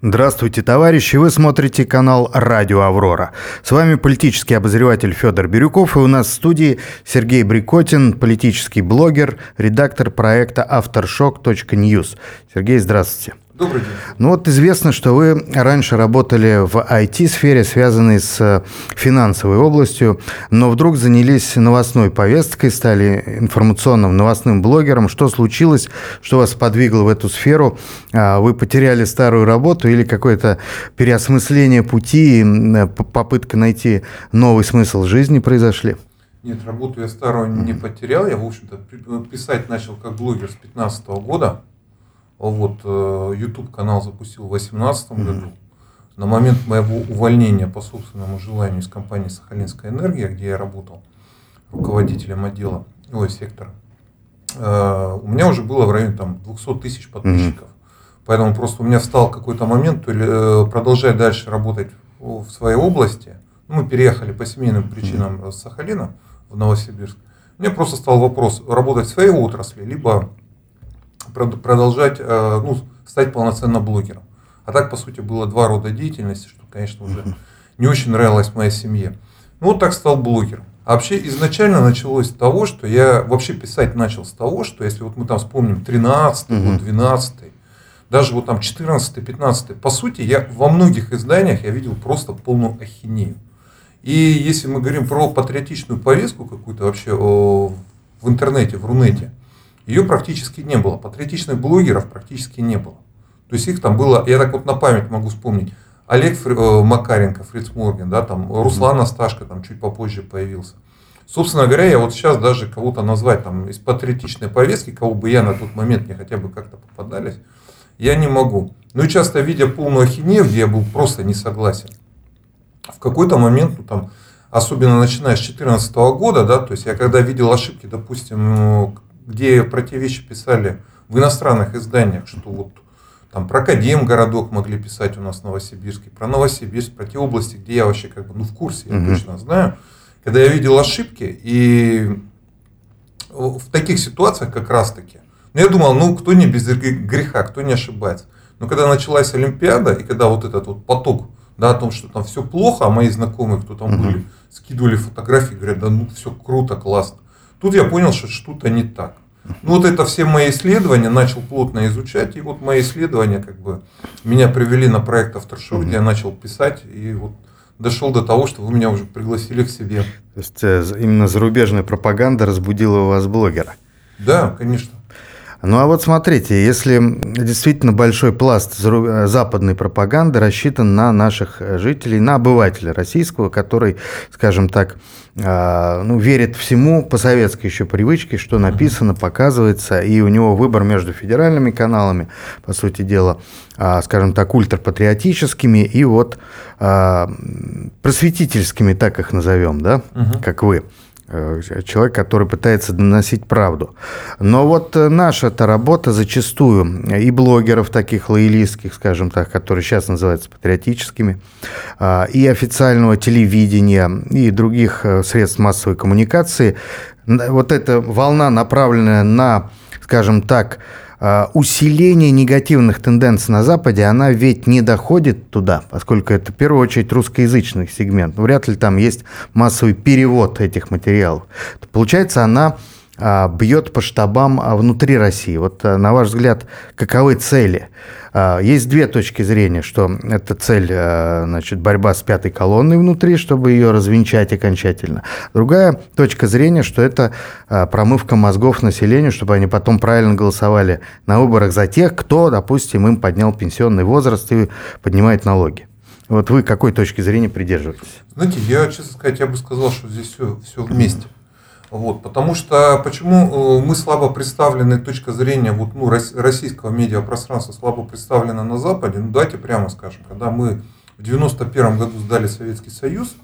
Здравствуйте, товарищи! Вы смотрите канал «Радио Аврора». С вами политический обозреватель Федор Бирюков, и у нас в студии Сергей Брикотин, политический блогер, редактор проекта «Авторшок.ньюс». Сергей, здравствуйте. Добрый день. Ну вот известно, что вы раньше работали в IT-сфере, связанной с э, финансовой областью, но вдруг занялись новостной повесткой, стали информационным новостным блогером. Что случилось, что вас подвигло в эту сферу? А, вы потеряли старую работу или какое-то переосмысление пути, э, попытка найти новый смысл жизни произошли? Нет, работу я старую не потерял. Я, в общем-то, писать начал как блогер с 2015 года. Вот, э, YouTube канал запустил в 2018 году. На момент моего увольнения по собственному желанию из компании Сахалинская энергия, где я работал руководителем отдела, ой, сектора, э, у меня уже было в районе там, 200 тысяч подписчиков. Поэтому просто у меня встал какой-то момент, то ли э, продолжать дальше работать в своей области. Ну, мы переехали по семейным причинам с Сахалина в Новосибирск. Мне просто стал вопрос, работать в своей отрасли, либо продолжать, э, ну, стать полноценным блогером. А так, по сути, было два рода деятельности, что, конечно, уже не очень нравилось моей семье. Ну, вот так стал блогером. А вообще изначально началось с того, что я вообще писать начал с того, что если вот мы там вспомним 13 угу. год, 12 даже вот там 14 15 по сути, я во многих изданиях я видел просто полную ахинею. И если мы говорим про патриотичную повестку какую-то вообще о, в интернете, в Рунете, ее практически не было. Патриотичных блогеров практически не было. То есть их там было, я так вот на память могу вспомнить, Олег Фри, э, Макаренко, Фриц Морген, да, там, Руслан Асташко там чуть попозже появился. Собственно говоря, я вот сейчас даже кого-то назвать там из патриотичной повестки, кого бы я на тот момент мне хотя бы как-то попадались, я не могу. Ну и часто видя полную ахинею, где я был просто не согласен, в какой-то момент, ну там, особенно начиная с 2014 года, да, то есть я когда видел ошибки, допустим, ну, где про те вещи писали в иностранных изданиях, что вот там про Академ городок могли писать у нас в Новосибирске, про Новосибирск, про те области, где я вообще как бы ну, в курсе, я угу. точно знаю. Когда я видел ошибки, и в таких ситуациях как раз таки, ну, я думал, ну, кто не без греха, кто не ошибается. Но когда началась Олимпиада, и когда вот этот вот поток, да, о том, что там все плохо, а мои знакомые, кто там угу. были, скидывали фотографии, говорят, да ну, все круто, классно. Тут я понял, что что-то не так. Ну вот это все мои исследования, начал плотно изучать, и вот мои исследования как бы меня привели на проект Авторшоу, где я начал писать, и вот дошел до того, что вы меня уже пригласили к себе. То есть э, именно зарубежная пропаганда разбудила у вас блогера? Да, конечно. Ну а вот смотрите, если действительно большой пласт западной пропаганды рассчитан на наших жителей, на обывателя российского, который, скажем так, а, ну, верит всему по советской еще привычке, что написано, показывается, и у него выбор между федеральными каналами, по сути дела, а, скажем так, ультрапатриотическими и вот а, просветительскими, так их назовем, да, угу. как вы. Э, человек, который пытается доносить правду. Но вот э, наша-то работа зачастую и блогеров таких лоялистских, скажем так, которые сейчас называются патриотическими, и официального телевидения, и других э, средств массовой коммуникации, вот эта волна, направленная на, скажем так, усиление негативных тенденций на Западе, она ведь не доходит туда, поскольку это в первую очередь русскоязычный сегмент. Вряд ли там есть массовый перевод этих материалов. Получается, она а, бьет по штабам а, внутри России. Вот на ваш взгляд, каковы цели? А, есть две точки зрения, что это цель, а, значит, борьба с пятой колонной внутри, чтобы ее развенчать окончательно. Другая точка зрения, что это а, промывка мозгов населению, чтобы они потом правильно голосовали на выборах за тех, кто, допустим, им поднял пенсионный возраст и поднимает налоги. Вот вы какой точки зрения придерживаетесь? Знаете, я, честно сказать, я бы сказал, что здесь все, все вместе. Вот, потому что почему э, мы слабо представлены, точка зрения вот, ну, российского медиапространства слабо представлена на Западе, ну давайте прямо скажем, когда мы в 91 году сдали Советский Союз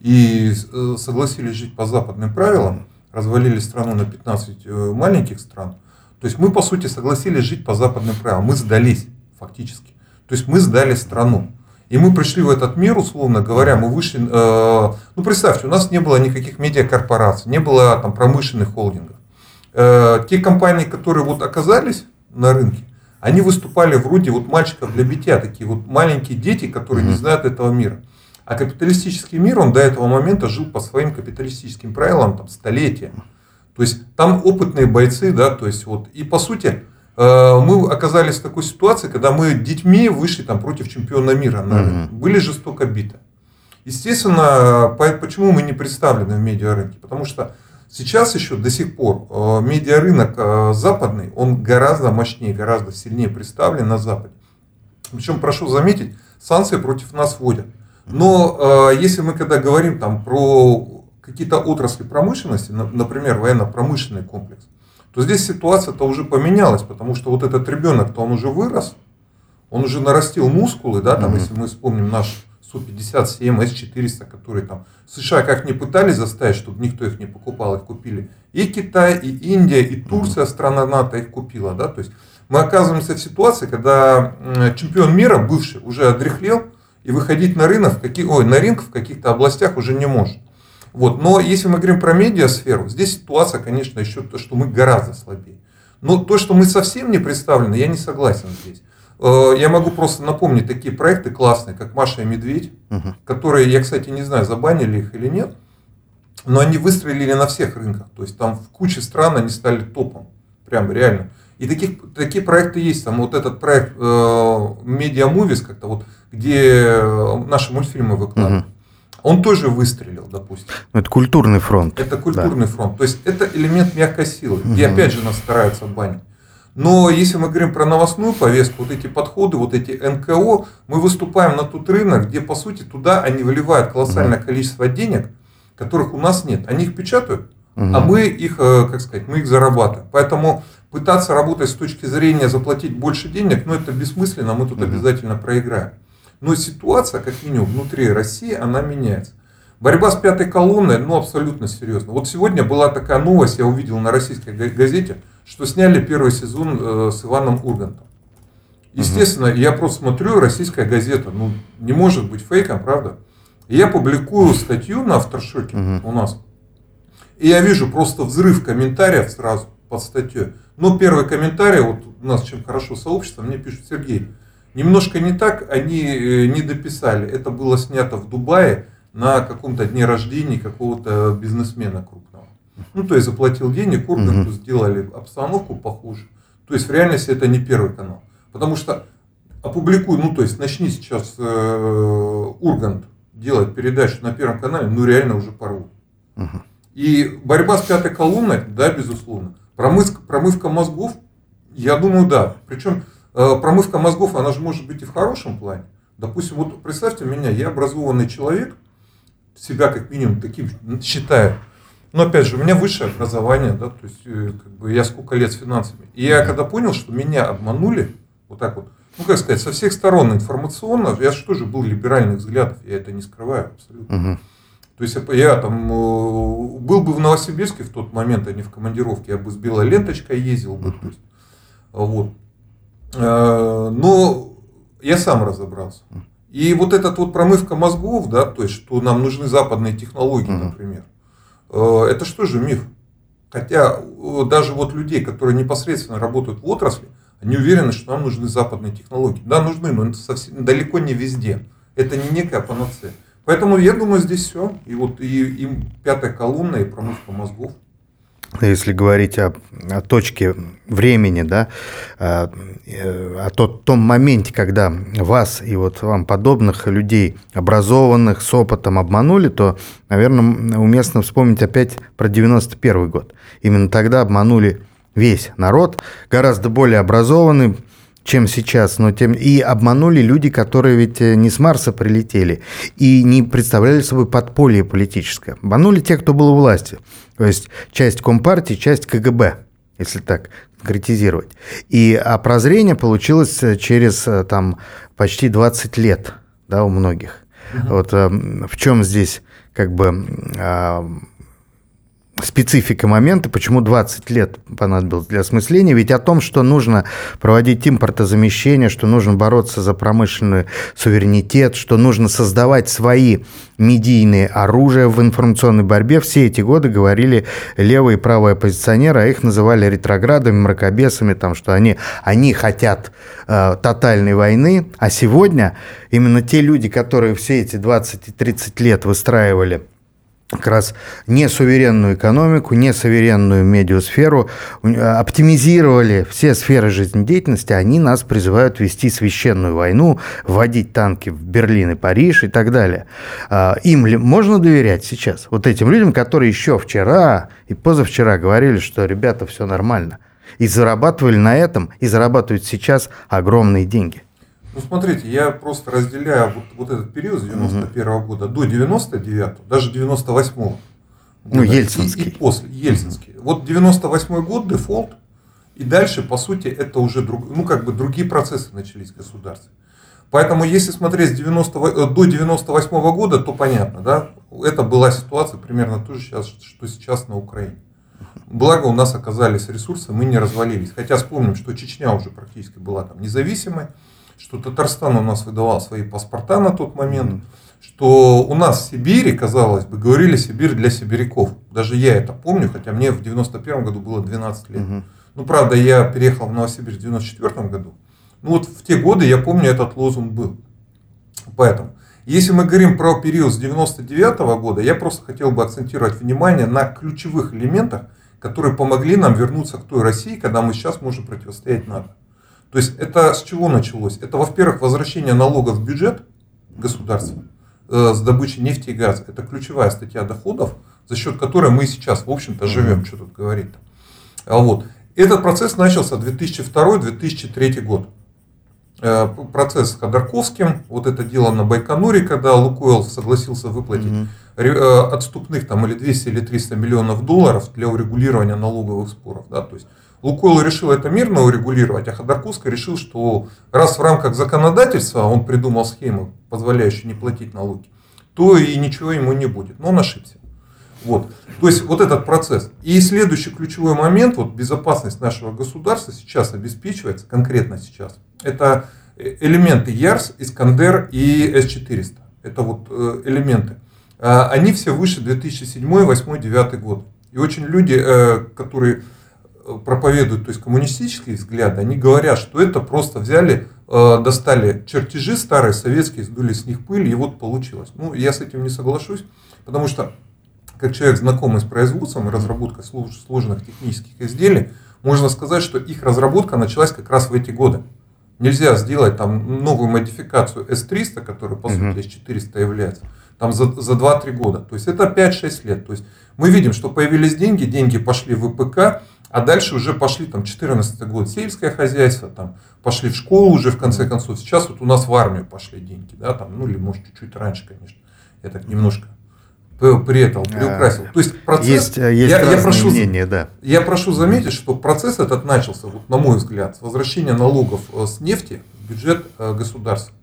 и э, согласились жить по западным правилам, развалили страну на 15 э, маленьких стран, то есть мы по сути согласились жить по западным правилам, мы сдались фактически. То есть мы сдали страну. И мы пришли в этот мир, условно говоря, мы вышли, э, ну представьте, у нас не было никаких медиакорпораций, не было там промышленных холдингов. Э, те компании, которые вот оказались на рынке, они выступали вроде вот мальчиков для битья, такие вот маленькие дети, которые mm-hmm. не знают этого мира. А капиталистический мир, он до этого момента жил по своим капиталистическим правилам там, столетия. То есть там опытные бойцы, да, то есть вот, и по сути, мы оказались в такой ситуации, когда мы детьми вышли там против чемпиона мира, mm-hmm. были жестоко биты. Естественно, почему мы не представлены в медиарынке? Потому что сейчас еще до сих пор э, медиарынок э, западный, он гораздо мощнее, гораздо сильнее представлен на Западе. Причем, прошу заметить, санкции против нас вводят. Но если мы когда говорим там про какие-то отрасли промышленности, например, военно-промышленный комплекс, то здесь ситуация-то уже поменялась, потому что вот этот ребенок-то он уже вырос, он уже нарастил мускулы, да, там, mm-hmm. если мы вспомним наш Су-57, С-400, которые там США как не пытались заставить, чтобы никто их не покупал, их купили. И Китай, и Индия, и Турция, mm-hmm. страна НАТО их купила, да, то есть мы оказываемся в ситуации, когда чемпион мира, бывший, уже одрехлел, и выходить на рынок, в каких, ой, на рынок в каких-то областях уже не может. Вот. Но если мы говорим про медиасферу, здесь ситуация, конечно, еще то, что мы гораздо слабее. Но то, что мы совсем не представлены, я не согласен здесь. Э, я могу просто напомнить такие проекты классные, как Маша и Медведь, угу. которые, я, кстати, не знаю, забанили их или нет, но они выстрелили на всех рынках. То есть там в куче стран они стали топом. Прям реально. И таких, такие проекты есть. Там вот этот проект э, Media Movies, как-то вот, где наши мультфильмы выкладывают. Угу он тоже выстрелил, допустим. Ну, это культурный фронт. Это культурный да. фронт. То есть это элемент мягкой силы. Угу. И опять же нас стараются банить. Но если мы говорим про новостную повестку, вот эти подходы, вот эти НКО, мы выступаем на тот рынок, где по сути туда они выливают колоссальное угу. количество денег, которых у нас нет. Они их печатают, угу. а мы их, э, как сказать, мы их зарабатываем. Поэтому пытаться работать с точки зрения заплатить больше денег, ну это бессмысленно, мы тут угу. обязательно проиграем. Но ситуация, как минимум, внутри России, она меняется. Борьба с пятой колонной, ну, абсолютно серьезно. Вот сегодня была такая новость, я увидел на российской газете, что сняли первый сезон э, с Иваном Ургантом. Естественно, угу. я просто смотрю, российская газета, ну, не может быть фейком, правда? И я публикую статью на авторшоке угу. у нас. И я вижу просто взрыв комментариев сразу под статьей. Но первый комментарий, вот у нас чем хорошо сообщество, мне пишут, Сергей, Немножко не так, они э, не дописали. Это было снято в Дубае на каком-то дне рождения какого-то бизнесмена крупного. Ну, то есть заплатил денег, Урганту угу. сделали обстановку похуже. То есть в реальности это не первый канал. Потому что опубликуй, ну то есть начни сейчас э, Ургант делать передачу на Первом канале, ну реально уже порвут. Угу. И борьба с пятой колонной, да, безусловно. Промывка, промывка мозгов, я думаю, да. Причем промывка мозгов, она же может быть и в хорошем плане. Допустим, вот представьте меня, я образованный человек, себя как минимум таким считаю. Но опять же, у меня высшее образование, да, то есть э, как бы я сколько лет с финансами. И я когда понял, что меня обманули, вот так вот, ну как сказать, со всех сторон информационно, я же тоже был либеральных взглядов, я это не скрываю абсолютно. Угу. То есть я там э, был бы в Новосибирске в тот момент, а не в командировке, я бы с белой ленточкой ездил бы. То есть, вот. Э, но я сам разобрался. И вот этот вот промывка мозгов, да, то есть, что нам нужны западные технологии, например, э, это что же миф? Хотя э, даже вот людей, которые непосредственно работают в отрасли, они уверены, что нам нужны западные технологии. Да, нужны, но это совсем далеко не везде. Это не некая панацея. Поэтому я думаю, здесь все. И вот и, и пятая колонна, и промывка мозгов если говорить о, о точке времени, да, о, э, о тот, том моменте, когда вас и вот вам подобных людей, образованных, с опытом обманули, то, наверное, уместно вспомнить опять про 91 год. Именно тогда обманули весь народ, гораздо более образованный, чем сейчас, но тем и обманули люди, которые ведь э, не с Марса прилетели и не представляли собой подполье политическое. Обманули те, кто был у власти, то есть часть Компартии, часть КГБ, если так конкретизировать. И а прозрение получилось э, через э, там почти 20 лет, да, у многих. Угу. Вот в чем здесь как бы специфика момента, почему 20 лет понадобилось для осмысления, ведь о том, что нужно проводить импортозамещение, что нужно бороться за промышленный суверенитет, что нужно создавать свои медийные оружия в информационной борьбе, все эти годы говорили левые и правые оппозиционеры, а их называли ретроградами, мракобесами, там, что они, они хотят э, тотальной войны, а сегодня именно те люди, которые все эти 20 и 30 лет выстраивали как раз не суверенную экономику, не суверенную медиасферу, оптимизировали все сферы жизнедеятельности, они нас призывают вести священную войну, вводить танки в Берлин и Париж и так далее. А, им ли можно доверять сейчас? Вот этим людям, которые еще вчера и позавчера говорили, что, ребята, все нормально. И зарабатывали на этом, и зарабатывают сейчас огромные деньги. Ну, смотрите, я просто разделяю вот, вот этот период с 91 -го года до 99 даже 98 -го года. Ну, Ельцинский. И, и после, Ельцинский. Вот 98 год, дефолт, и дальше, по сути, это уже друг, ну, как бы другие процессы начались в государстве. Поэтому, если смотреть с 90, э, до 98 -го года, то понятно, да, это была ситуация примерно то же, сейчас, что сейчас на Украине. Благо у нас оказались ресурсы, мы не развалились. Хотя вспомним, что Чечня уже практически была там независимой что Татарстан у нас выдавал свои паспорта на тот момент, что у нас в Сибири, казалось бы, говорили Сибирь для сибиряков. Даже я это помню, хотя мне в 91 году было 12 лет. Mm-hmm. Ну, правда, я переехал в Новосибирск в 94 году. Ну, вот в те годы, я помню, этот лозунг был. Поэтому, если мы говорим про период с 99 года, я просто хотел бы акцентировать внимание на ключевых элементах, которые помогли нам вернуться к той России, когда мы сейчас можем противостоять НАТО. То есть это с чего началось? Это, во-первых, возвращение налогов в бюджет государства э, с добычей нефти и газа. Это ключевая статья доходов, за счет которой мы сейчас, в общем-то, живем, что тут говорить. А вот. Этот процесс начался 2002-2003 год. Э, процесс с Ходорковским, вот это дело на Байконуре, когда Лукойл согласился выплатить угу. отступных там или 200 или 300 миллионов долларов для урегулирования налоговых споров. Да, то есть Лукойл решил это мирно урегулировать, а Ходорковский решил, что раз в рамках законодательства он придумал схему, позволяющую не платить налоги, то и ничего ему не будет. Но он ошибся. Вот. То есть вот этот процесс. И следующий ключевой момент, вот безопасность нашего государства сейчас обеспечивается, конкретно сейчас, это элементы ЯРС, Искандер и С-400. Это вот э, элементы. А, они все выше 2007, 2008, 2009 год. И очень люди, э, которые проповедуют, то есть коммунистические взгляды, они говорят, что это просто взяли, э, достали чертежи старые, советские, сдули с них пыль, и вот получилось. Ну, я с этим не соглашусь, потому что, как человек, знакомый с производством и разработкой сложных технических изделий, можно сказать, что их разработка началась как раз в эти годы. Нельзя сделать там новую модификацию S300, которая по сути S400 является, там за, за 2-3 года. То есть это 5-6 лет. То есть мы видим, что появились деньги, деньги пошли в ВПК, а дальше уже пошли там 14 год сельское хозяйство, там пошли в школу уже в конце концов. Сейчас вот у нас в армию пошли деньги, да, там, ну или может чуть-чуть раньше, конечно. Я так немножко приэтал, приукрасил. То есть процесс, есть, э, есть я, я, прошу, мнения, да. я прошу заметить, что процесс этот начался, вот, на мой взгляд, с возвращения налогов э, с нефти в бюджет э, государства,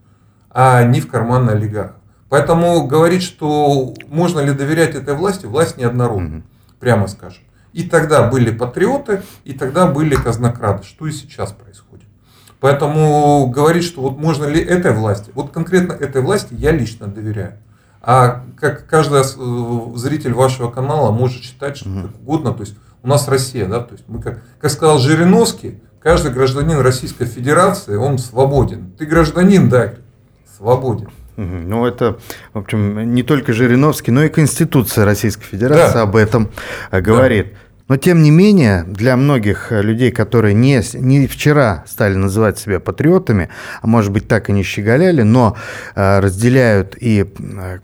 а не в карман олигархов. Поэтому говорить, что можно ли доверять этой власти, власть неоднородна, угу. прямо скажем. И тогда были патриоты, и тогда были казнокрады, что и сейчас происходит. Поэтому говорить, что вот можно ли этой власти, вот конкретно этой власти я лично доверяю. А как каждый э, зритель вашего канала может считать, что как угодно, то есть у нас Россия, да, то есть мы как, как сказал Жириновский, каждый гражданин Российской Федерации, он свободен. Ты гражданин, да, свободен. Ну, это, в общем, не только Жириновский, но и Конституция Российской Федерации да. об этом э, говорит. Да. Но, тем не менее, для многих э, людей, которые не, не вчера стали называть себя патриотами, а может быть так и не щеголяли, но э, разделяют и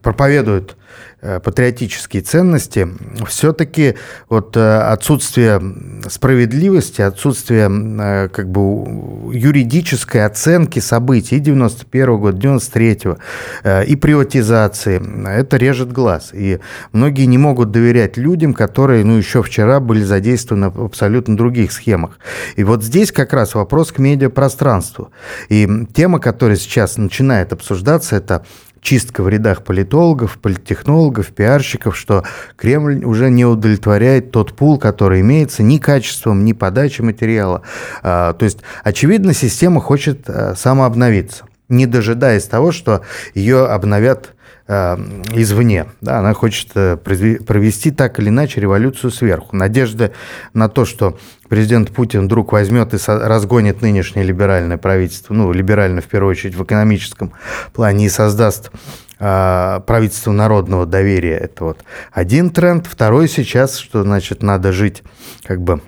проповедуют патриотические ценности, все-таки вот э, отсутствие справедливости, отсутствие э, как бы юридической оценки событий 91 года, 93 и приватизации, это режет глаз. И многие не могут доверять людям, которые, ну, еще вчера были задействованы в абсолютно других схемах. И вот здесь как раз вопрос к медиапространству. И тема, которая сейчас начинает обсуждаться, это чистка в рядах политологов, политтехнологов, пиарщиков, что Кремль уже не удовлетворяет тот пул, который имеется ни качеством, ни подачей материала. А, то есть, очевидно, система хочет а, самообновиться, не дожидаясь того, что ее обновят извне. Да, она хочет э, провести так или иначе революцию сверху. Надежда на то, что президент Путин вдруг возьмет и разгонит нынешнее либеральное правительство, ну, либерально в первую очередь в экономическом плане, и создаст э, правительство народного доверия. Это вот один тренд. Второй сейчас, что значит надо жить как бы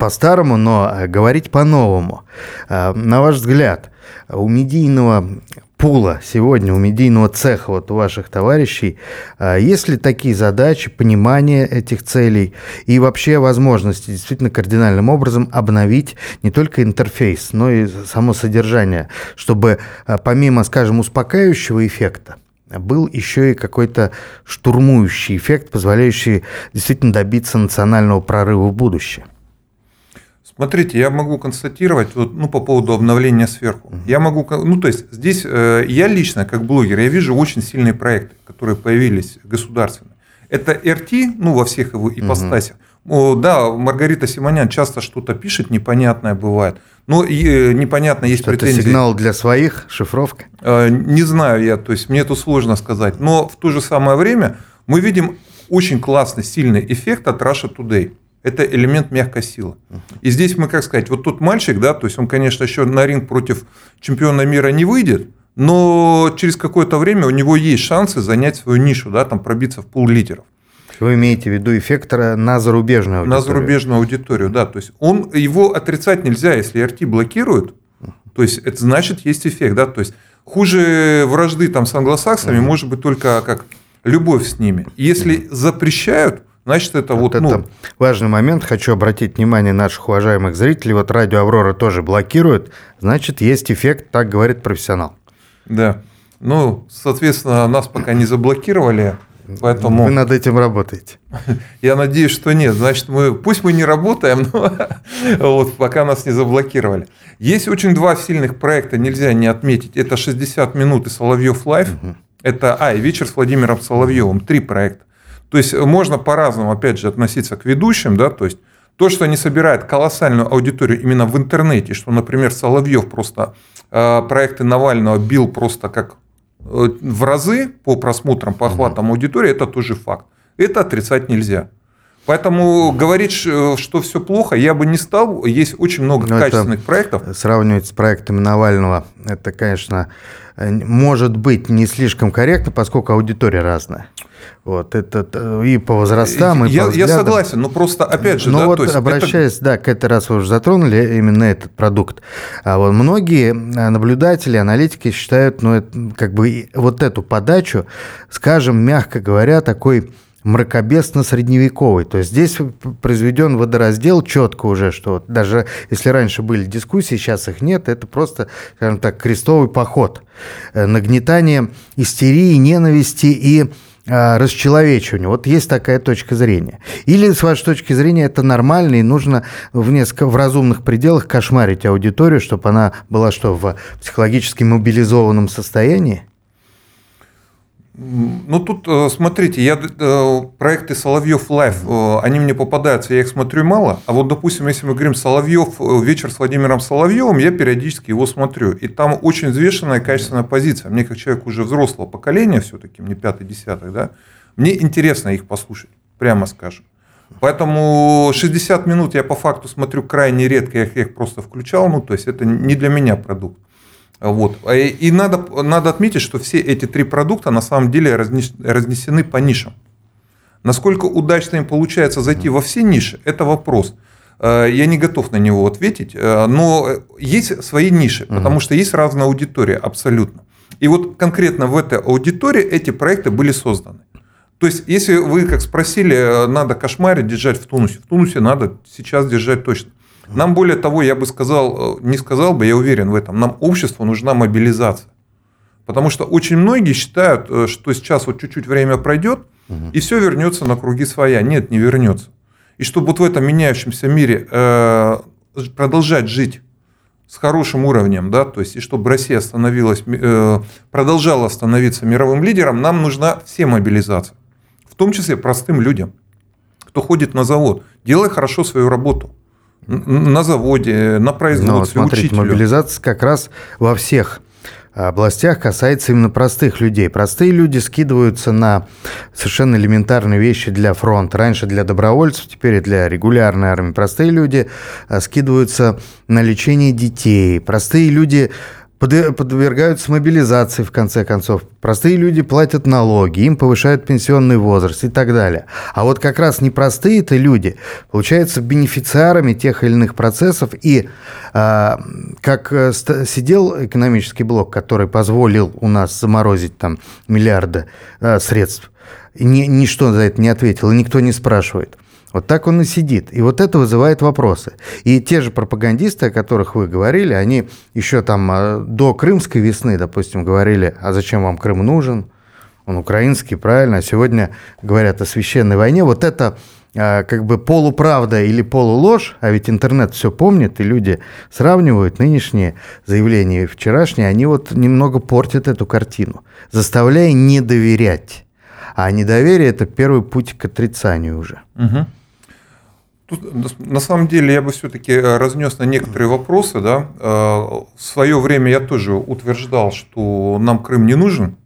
по-старому, но говорить по-новому. На ваш взгляд, у медийного пула сегодня у медийного цеха, вот у ваших товарищей, а, есть ли такие задачи, понимание этих целей и вообще возможности действительно кардинальным образом обновить не только интерфейс, но и само содержание, чтобы а, помимо, скажем, успокаивающего эффекта, был еще и какой-то штурмующий эффект, позволяющий действительно добиться национального прорыва в будущее? Смотрите, я могу констатировать вот, ну, по поводу обновления сверху. Я могу, ну, то есть здесь э, я лично, как блогер, я вижу очень сильные проекты, которые появились государственные. Это РТ, ну, во всех его ипостасях. Угу. Да, Маргарита Симонян часто что-то пишет, непонятное бывает. Но и, э, непонятно, есть что претензии. Это сигнал для своих, шифровка? Э, не знаю я, то есть мне это сложно сказать. Но в то же самое время мы видим очень классный, сильный эффект от Russia Today. Это элемент мягкой силы. И здесь мы, как сказать, вот тот мальчик, да, то есть он, конечно, еще на ринг против чемпиона мира не выйдет, но через какое-то время у него есть шансы занять свою нишу, да, там пробиться в пул лидеров. Вы имеете в виду эффектора на зарубежную аудиторию? На зарубежную аудиторию, да. То есть он, его отрицать нельзя, если RT блокирует, то есть это значит есть эффект, да. То есть хуже вражды там с англосаксами угу. может быть только как любовь с ними. Если запрещают, Значит, это вот, вот ну... это важный момент. Хочу обратить внимание наших уважаемых зрителей. Вот радио «Аврора» тоже блокирует. Значит, есть эффект, так говорит профессионал. Да. Ну, соответственно, нас пока не заблокировали. Поэтому... Вы над этим работаете. Я надеюсь, что нет. Значит, мы, пусть мы не работаем, но вот, пока нас не заблокировали. Есть очень два сильных проекта, нельзя не отметить. Это 60 минут и Соловьев Live. Угу. Это, а, и вечер с Владимиром Соловьевым. Три проекта. То есть можно по-разному, опять же, относиться к ведущим, да, то есть то, что они собирают колоссальную аудиторию именно в интернете, что, например, Соловьев просто э, проекты Навального бил просто как э, в разы по просмотрам, по охватам угу. аудитории, это тоже факт. Это отрицать нельзя. Поэтому говорить, что все плохо, я бы не стал. Есть очень много Но качественных проектов. Сравнивать с проектами Навального, это, конечно, может быть не слишком корректно, поскольку аудитория разная. Вот, это и по возрастам, и я, по Я согласен, но просто, опять же... Ну да, вот, есть обращаясь, это... да, к этой раз вы уже затронули именно этот продукт. А вот многие наблюдатели, аналитики считают, ну, это, как бы вот эту подачу, скажем, мягко говоря, такой мракобесно-средневековый. То есть здесь произведен водораздел четко уже, что даже если раньше были дискуссии, сейчас их нет, это просто, скажем так, крестовый поход. Э, нагнетание истерии, ненависти и расчеловечивания. Вот есть такая точка зрения. Или, с вашей точки зрения, это нормально, и нужно в, несколько, в разумных пределах кошмарить аудиторию, чтобы она была что, в психологически мобилизованном состоянии? Ну, тут, э, смотрите, я, э, проекты Соловьев Live, э, они мне попадаются, я их смотрю мало. А вот, допустим, если мы говорим Соловьев, вечер с Владимиром Соловьевым, я периодически его смотрю. И там очень взвешенная, качественная позиция. Мне, как человек уже взрослого поколения, все-таки, мне пятый, десятый, да, мне интересно их послушать, прямо скажем. Поэтому 60 минут я по факту смотрю крайне редко, я их просто включал, ну, то есть это не для меня продукт. Вот. А и надо, надо отметить, что все эти три продукта на самом деле разнесены по нишам. Насколько удачно им получается зайти во все ниши, это вопрос. Э, я не готов на него ответить, э, но есть свои ниши, потому что есть разная аудитория абсолютно. И вот конкретно в этой аудитории эти проекты были созданы. То есть, если вы, как спросили, надо кошмарить, держать в тунусе, в тунусе надо сейчас держать точно. Нам более того, я бы сказал, э, не сказал бы, я уверен в этом, нам обществу нужна мобилизация. Потому что очень многие считают, э, что сейчас вот чуть-чуть время пройдет, угу. и все вернется на круги своя. Нет, не вернется. И чтобы вот в этом меняющемся мире э, продолжать жить с хорошим уровнем, да, то есть и чтобы Россия становилась, э, продолжала становиться мировым лидером, нам нужна все мобилизация, в том числе простым людям, кто ходит на завод, делай хорошо свою работу на заводе, на производстве, Но, смотрите, учителю. мобилизация как раз во всех областях касается именно простых людей. Простые люди скидываются на совершенно элементарные вещи для фронта. Раньше для добровольцев, теперь и для регулярной армии. Простые люди а, скидываются на лечение детей. Простые люди подвергаются мобилизации, в конце концов. Простые люди платят налоги, им повышают пенсионный возраст и так далее. А вот как раз непростые-то люди получаются бенефициарами тех или иных процессов. И а, как э, сидел экономический блок, который позволил у нас заморозить там миллиарды а, средств, ни, ничто за это не ответил, и никто не спрашивает – вот так он и сидит. И вот это вызывает вопросы. И те же пропагандисты, о которых вы говорили, они еще там а, до крымской весны, допустим, говорили, а зачем вам Крым нужен? Он украинский, правильно? А сегодня говорят о священной войне. Вот это а, как бы полуправда или полуложь, а ведь интернет все помнит, и люди сравнивают нынешние заявления и вчерашние, они вот немного портят эту картину, заставляя не доверять. А недоверие – это первый путь к отрицанию уже. Угу. Тут, на самом деле я бы все-таки э, разнес на некоторые вопросы. Да. Э, в свое время я тоже утверждал, что нам Крым не нужен.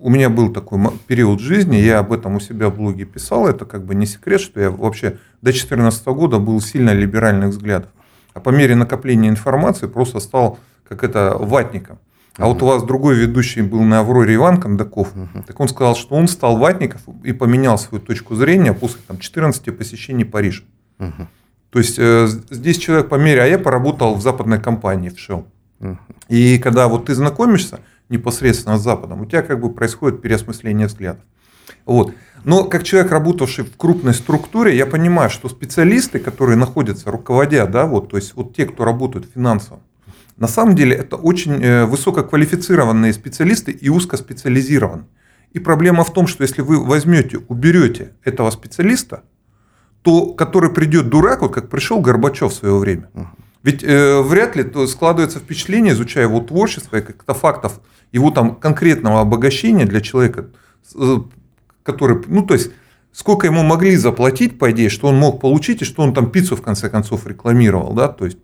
У меня был такой период жизни, я об этом у себя в блоге писал. Это как бы не секрет, что я вообще до 2014 года был сильно либеральных взглядов. А по мере накопления информации просто стал как это ватником. А вот у вас другой ведущий был на Авроре Иван Кондаков. uh Так он сказал, что он стал ватников и поменял свою точку зрения после там, 14 посещений Парижа. То есть э, здесь человек по мере, а я поработал в западной компании в Shell. И когда вот ты знакомишься непосредственно с Западом, у тебя как бы происходит переосмысление взглядов. Вот. Но как человек, работавший в крупной структуре, я понимаю, что специалисты, которые находятся, руководя, да, вот, то есть вот те, кто работают финансово, на самом деле это очень э, высококвалифицированные специалисты и узкоспециализированные. И проблема в том, что если вы возьмете, уберете этого специалиста, то который придет дурак, вот как пришел Горбачев в свое время. Ведь э, вряд ли то складывается впечатление, изучая его творчество и как-то фактов его там конкретного обогащения для человека, э, который, ну то есть сколько ему могли заплатить, по идее, что он мог получить и что он там пиццу в конце концов рекламировал, да, то есть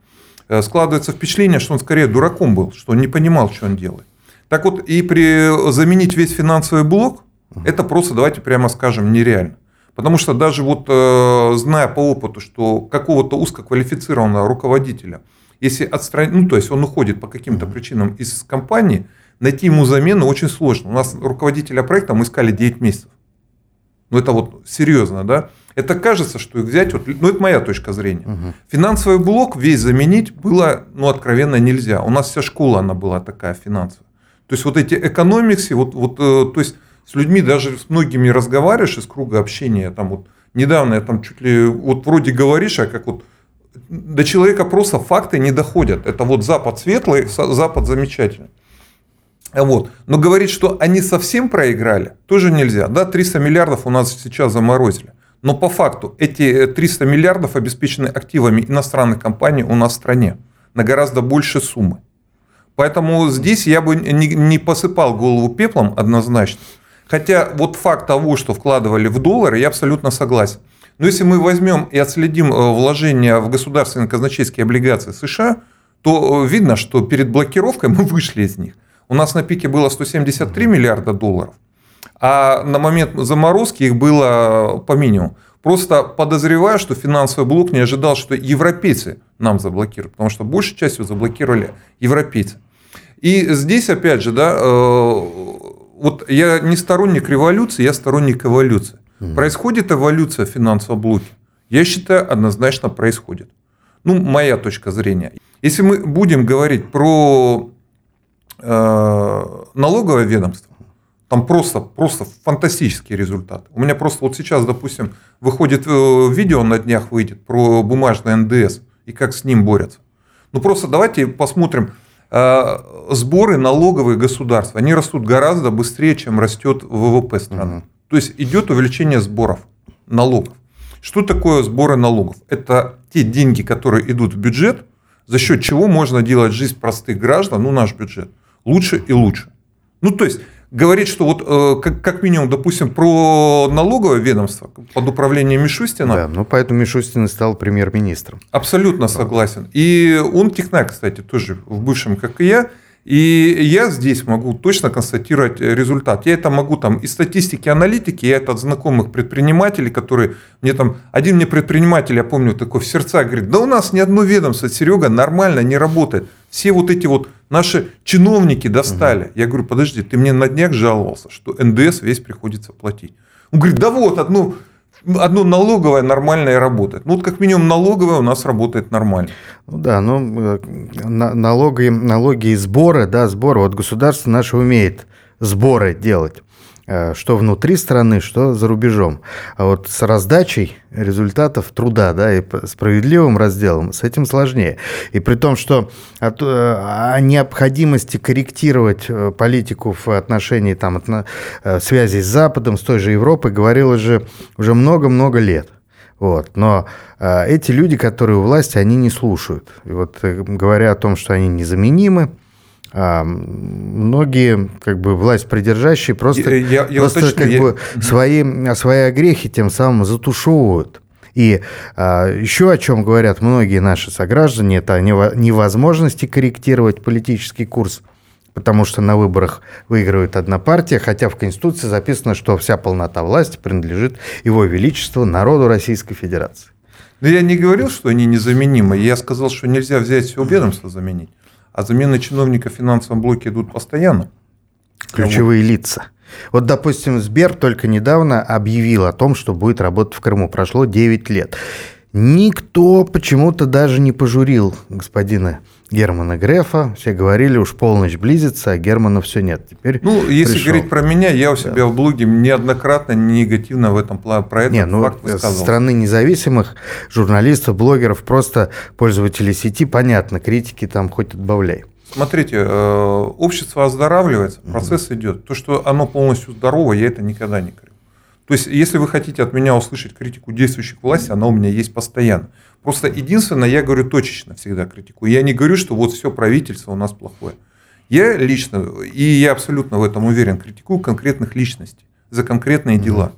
Э, складывается впечатление, что он скорее дураком был, что он не понимал, что он делает. Так вот, и при заменить весь финансовый блок, это просто, давайте прямо скажем, нереально. Потому что даже вот э, зная по опыту, что какого-то узкоквалифицированного руководителя, если отстранить, ну то есть он уходит по каким-то причинам из компании, найти ему замену очень сложно. У нас руководителя проекта мы искали 9 месяцев. Ну это вот серьезно, да? Это кажется, что их взять, вот, ну это моя точка зрения. Угу. Финансовый блок весь заменить было, ну откровенно нельзя. У нас вся школа, она была такая финансовая. То есть вот эти экономиксы, вот, вот, э, то есть с людьми даже с многими разговариваешь из круга общения, там вот недавно я там чуть ли, вот вроде говоришь, а как вот до человека просто факты не доходят. Это вот Запад светлый, Запад замечательный. Вот. Но говорить, что они совсем проиграли, тоже нельзя. Да, 300 миллиардов у нас сейчас заморозили. Но по факту эти 300 миллиардов обеспечены активами иностранных компаний у нас в стране на гораздо больше суммы. Поэтому здесь я бы не посыпал голову пеплом однозначно. Хотя вот факт того, что вкладывали в доллары, я абсолютно согласен. Но если мы возьмем и отследим э, вложения в государственные казначейские облигации США, то э, видно, что перед блокировкой мы вышли из них. У нас на пике было 173 миллиарда долларов, а на момент заморозки их было по минимуму. Просто подозреваю, что финансовый блок не ожидал, что европейцы нам заблокируют, потому что большей частью заблокировали европейцы. И здесь, опять же, да, э, вот я не сторонник революции, я сторонник эволюции. Mm. Происходит эволюция в финансовом блоке? Я считаю, однозначно происходит. Ну, моя точка зрения. Если мы будем говорить про э, налоговое ведомство, там просто, просто фантастический результат. У меня просто вот сейчас, допустим, выходит э, видео на днях выйдет про бумажный НДС и как с ним борются. Ну просто давайте посмотрим. Э, сборы налоговые государства, они растут гораздо быстрее, чем растет ВВП страны. Угу. То есть идет увеличение сборов налогов. Что такое сборы налогов? Это те деньги, которые идут в бюджет за счет чего можно делать жизнь простых граждан, ну наш бюджет, лучше и лучше. Ну то есть говорит, что вот э, как, как минимум, допустим, про налоговое ведомство под управлением Мишустина. Да, ну поэтому Мишустин и стал премьер-министром. Абсолютно согласен. И он технарь, кстати, тоже в бывшем, как и я. И я здесь могу точно констатировать результат. Я это могу там из статистики аналитики, я это от знакомых предпринимателей, которые мне там, один мне предприниматель, я помню, такой в сердца говорит, да у нас ни одно ведомство, Серега, нормально не работает. Все вот эти вот наши чиновники достали. Угу. Я говорю, подожди, ты мне на днях жаловался, что НДС весь приходится платить. Он говорит, да вот, одну одно налоговое нормальное работает. Ну, вот как минимум налоговое у нас работает нормально. Ну да, ну э, налоги, налоги и сборы, да, сборы. Вот государство наше умеет сборы делать. Э, что внутри страны, что за рубежом. А вот с раздачей результатов труда да, и справедливым разделом с этим сложнее. И при том, что от, э, о необходимости корректировать э, политику в отношении там, от, связи с Западом, с той же Европой, говорилось же уже много-много лет. Вот. Но э, эти люди, которые у власти, они не слушают. И вот говоря о том, что они незаменимы, а, многие как бы власть придержащие просто, я, я просто уточню, как я... бы свои, свои огрехи тем самым затушевывают. И а, еще о чем говорят многие наши сограждане, это о невозможности корректировать политический курс, потому что на выборах выигрывает одна партия, хотя в Конституции записано, что вся полнота власти принадлежит Его Величеству, народу Российской Федерации. Но я не говорил, что они незаменимы, я сказал, что нельзя взять все ведомство заменить. А замены чиновников в финансовом блоке идут постоянно. Ключевые вот. лица. Вот, допустим, Сбер только недавно объявил о том, что будет работать в Крыму. Прошло 9 лет. Никто почему-то даже не пожурил господина Германа Грефа. Все говорили, уж полночь близится, а Германа все нет. Теперь ну, если пришел. говорить про меня, я у себя да. в блоге неоднократно негативно в этом плане про этот не, ну, факт высказывал. Со стороны независимых журналистов, блогеров, просто пользователей сети, понятно, критики там хоть отбавляй. Смотрите, э, общество оздоравливается, процесс угу. идет. То, что оно полностью здорово, я это никогда не говорю. То есть, если вы хотите от меня услышать критику действующих власти, она у меня есть постоянно. Просто единственное, я говорю точечно всегда критикую. Я не говорю, что вот все правительство у нас плохое. Я лично, и я абсолютно в этом уверен, критикую конкретных личностей за конкретные дела.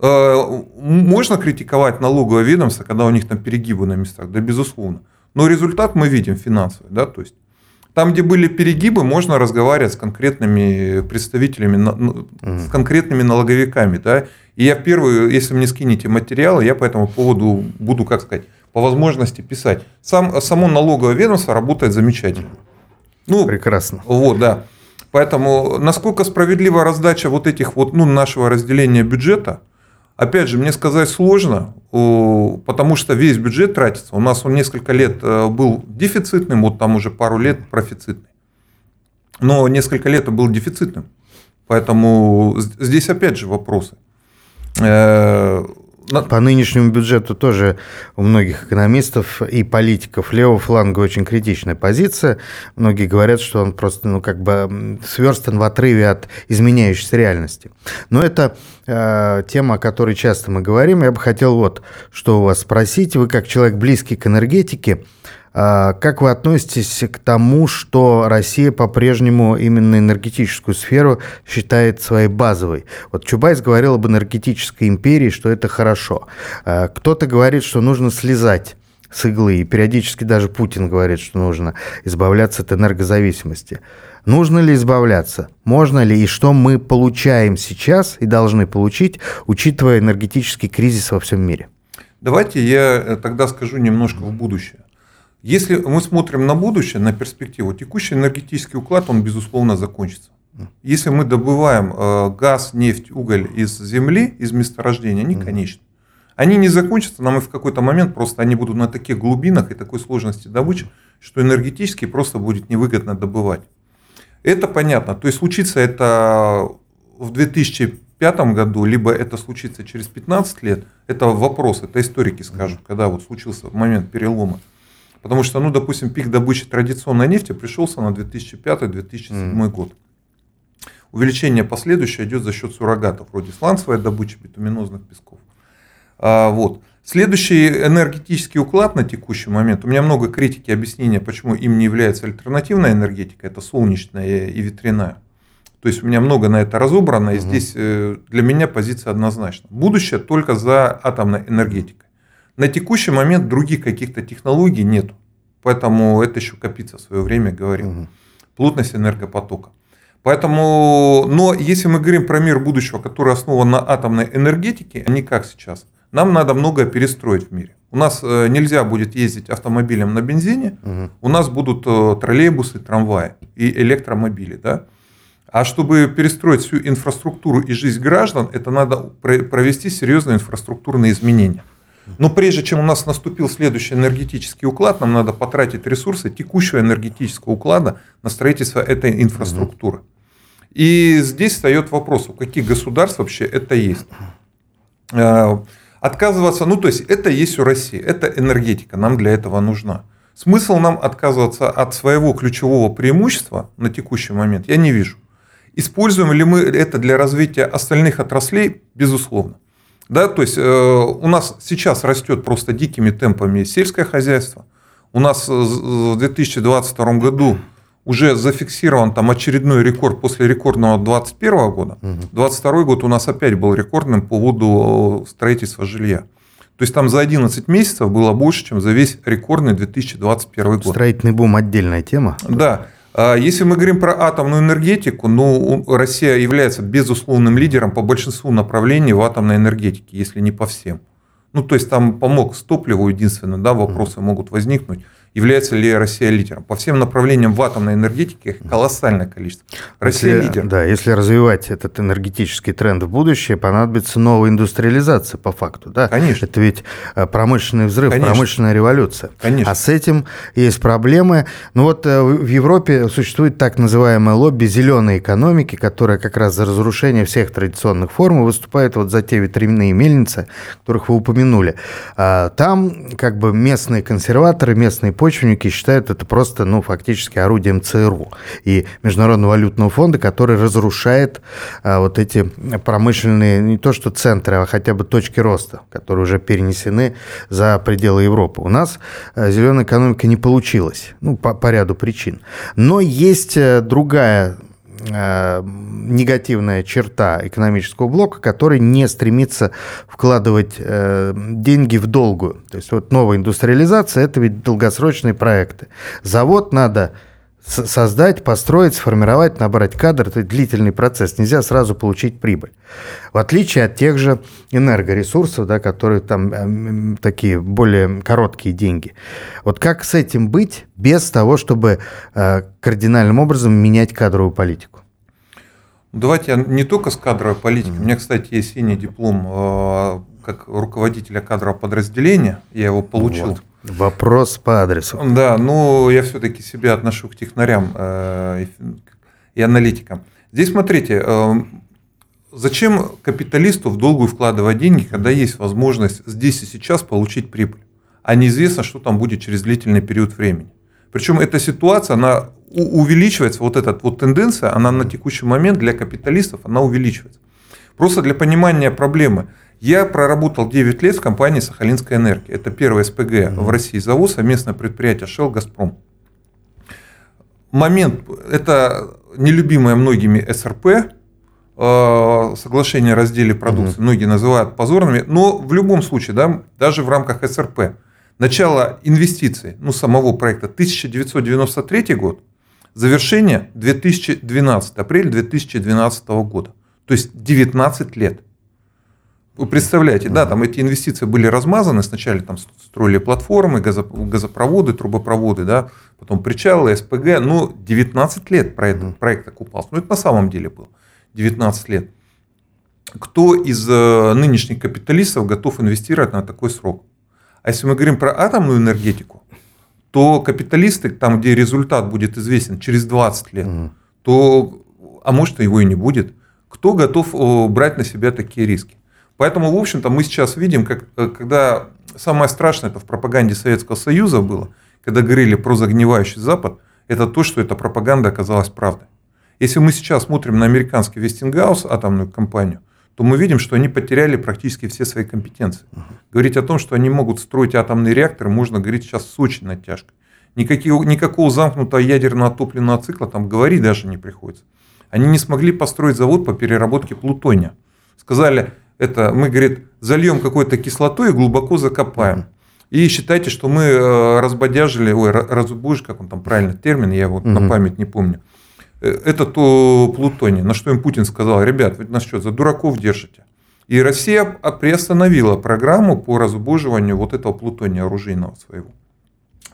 Э, можно критиковать налоговое ведомство, когда у них там перегибы на местах, да, безусловно. Но результат мы видим финансовый, да, то есть там, где были перегибы, можно разговаривать с конкретными представителями, с конкретными налоговиками, да. И я первый, если мне скинете материалы, я по этому поводу буду, как сказать, по возможности писать. Сам, само налоговое ведомство работает замечательно. Ну, Прекрасно. Вот, да. Поэтому насколько справедлива раздача вот этих вот, ну, нашего разделения бюджета, опять же, мне сказать сложно, потому что весь бюджет тратится. У нас он несколько лет э, был дефицитным, вот там уже пару лет профицитный. Но несколько лет был дефицитным. Поэтому здесь опять же вопросы. Э, по нынешнему бюджету тоже у многих экономистов и политиков левого фланга очень критичная позиция. Многие говорят, что он просто ну, как бы сверстан в отрыве от изменяющейся реальности. Но это э, тема, о которой часто мы говорим. Я бы хотел вот что у вас спросить. Вы как человек близкий к энергетике, как вы относитесь к тому, что Россия по-прежнему именно энергетическую сферу считает своей базовой? Вот Чубайс говорил об энергетической империи, что это хорошо. А, кто-то говорит, что нужно слезать с иглы, и периодически даже Путин говорит, что нужно избавляться от энергозависимости. Нужно ли избавляться? Можно ли? И что мы получаем сейчас и должны получить, учитывая энергетический кризис во всем мире? Давайте я э, тогда скажу немножко в будущее. Если мы смотрим на будущее, на перспективу, текущий энергетический уклад, он, безусловно, закончится. Если мы добываем э, газ, нефть, уголь из земли, из месторождения, они конечны. Они не закончатся, но мы в какой-то момент просто они будут на таких глубинах и такой сложности добычи, что энергетически просто будет невыгодно добывать. Это понятно. То есть случится это в 2005 году, либо это случится через 15 лет, это вопрос, это историки скажут, когда вот случился момент перелома. Потому что, ну, допустим, пик добычи традиционной нефти пришелся на 2005-2007 mm. год. Увеличение последующее идет за счет суррогатов, вроде сланцевой добычи битуминозных песков. А, вот. Следующий энергетический уклад на текущий момент, у меня много критики объяснения, почему им не является альтернативная энергетика, это солнечная и ветряная. То есть у меня много на это разобрано, и угу. здесь э, для меня позиция однозначна. Будущее только за атомной энергетикой. На текущий момент других каких-то технологий нету. Поэтому это еще копится в свое время говорил. Угу. Плотность энергопотока. Поэтому, но если мы говорим про мир будущего, который основан на атомной энергетике, а не как сейчас, нам надо многое перестроить в мире. У нас э, нельзя будет ездить автомобилем на бензине, угу. у нас будут э, троллейбусы, трамваи и электромобили. Да? А чтобы перестроить всю инфраструктуру и жизнь граждан, это надо провести серьезные инфраструктурные изменения. Но прежде чем у нас наступил следующий энергетический уклад, нам надо потратить ресурсы текущего энергетического уклада на строительство этой инфраструктуры. И здесь встает вопрос, у каких государств вообще это есть. Э, Отказываться, ну то есть это есть у России, это энергетика, нам для этого нужна. Смысл нам отказываться от своего ключевого преимущества на текущий момент я не вижу. Используем ли мы это для развития остальных отраслей? Безусловно. Да, то есть э, у нас сейчас растет просто дикими темпами сельское хозяйство. У нас в 2022 году уже зафиксирован там очередной рекорд после рекордного 2021 года. 2022 год у нас опять был рекордным по поводу э, строительства жилья. То есть там за 11 месяцев было больше, чем за весь рекордный 2021 год. Строительный бум отдельная тема. Да. А если мы говорим про атомную энергетику, ну, Россия является безусловным лидером по большинству направлений в атомной энергетике, если не по всем. Ну, то есть там помог с топливу единственно, да, вопросы могут возникнуть является ли Россия лидером. По всем направлениям в атомной энергетике колоссальное количество. Россия если, лидер. Да, если развивать этот энергетический тренд в будущее, понадобится новая индустриализация по факту. Да? Конечно. Это ведь э, промышленный взрыв, Конечно. промышленная революция. Конечно. А с этим есть проблемы. Ну вот э, в Европе существует так называемое лобби зеленой экономики, которая как раз за разрушение всех традиционных форм выступает вот за те ветряные мельницы, которых вы упомянули. А там как бы местные консерваторы, местные почвенники считают это просто, ну, фактически орудием ЦРУ и Международного валютного фонда, который разрушает а, вот эти промышленные, не то что центры, а хотя бы точки роста, которые уже перенесены за пределы Европы. У нас а, зеленая экономика не получилась, ну, по, по ряду причин. Но есть э, другая негативная черта экономического блока, который не стремится вкладывать э, деньги в долгую. То есть вот новая индустриализация – это ведь долгосрочные проекты. Завод надо создать, построить, сформировать, набрать кадр – это длительный процесс. Нельзя сразу получить прибыль. В отличие от тех же энергоресурсов, да, которые там э, такие более короткие деньги. Вот как с этим быть без того, чтобы э, кардинальным образом менять кадровую политику? Давайте я не только с кадровой политикой. У меня, кстати, есть синий диплом э, как руководителя кадрового подразделения. Я его получил. Вот. Вопрос по адресу. Да, но я все-таки себя отношу к технарям э, и аналитикам. Здесь смотрите, э, зачем капиталисту в долгую вкладывать деньги, когда есть возможность здесь и сейчас получить прибыль, а неизвестно, что там будет через длительный период времени. Причем эта ситуация, она увеличивается, вот эта вот тенденция, она на текущий момент для капиталистов, она увеличивается. Просто для понимания проблемы – я проработал 9 лет в компании «Сахалинская энергия». Это первый СПГ mm-hmm. в России завод, совместное предприятие «Шелл Газпром». Момент, это нелюбимое многими СРП, э, соглашение о разделе продукции, mm-hmm. многие называют позорными, но в любом случае, да, даже в рамках СРП, начало инвестиций, ну, самого проекта 1993 год, завершение 2012, апрель 2012 года. То есть 19 лет. Вы представляете, да, там эти инвестиции были размазаны, сначала там строили платформы, газопроводы, трубопроводы, да, потом причалы, СПГ, ну, 19 лет проект, проект окупался. Ну, это на самом деле было, 19 лет. Кто из э, нынешних капиталистов готов инвестировать на такой срок? А если мы говорим про атомную энергетику, то капиталисты, там, где результат будет известен через 20 лет, то, а может, его и не будет, кто готов брать на себя такие риски? Поэтому, в общем-то, мы сейчас видим, как, э, когда самое страшное это в пропаганде Советского Союза было, когда говорили про загнивающий Запад, это то, что эта пропаганда оказалась правдой. Если мы сейчас смотрим на американский Вестингаус, атомную компанию, то мы видим, что они потеряли практически все свои компетенции. Говорить о том, что они могут строить атомные реакторы, можно говорить сейчас с очень натяжкой. Никаких, никакого замкнутого ядерного топливного цикла там говорить даже не приходится. Они не смогли построить завод по переработке плутония. Сказали, это мы, говорит, зальем какой-то кислотой и глубоко закопаем. И считайте, что мы э, разбодяжили, ой, разбуж, как он там правильно термин, я вот угу. на память не помню. Э, это то плутоний. На что им Путин сказал, ребят, вы нас что, за дураков держите? И Россия приостановила программу по разбуживанию вот этого плутония оружейного своего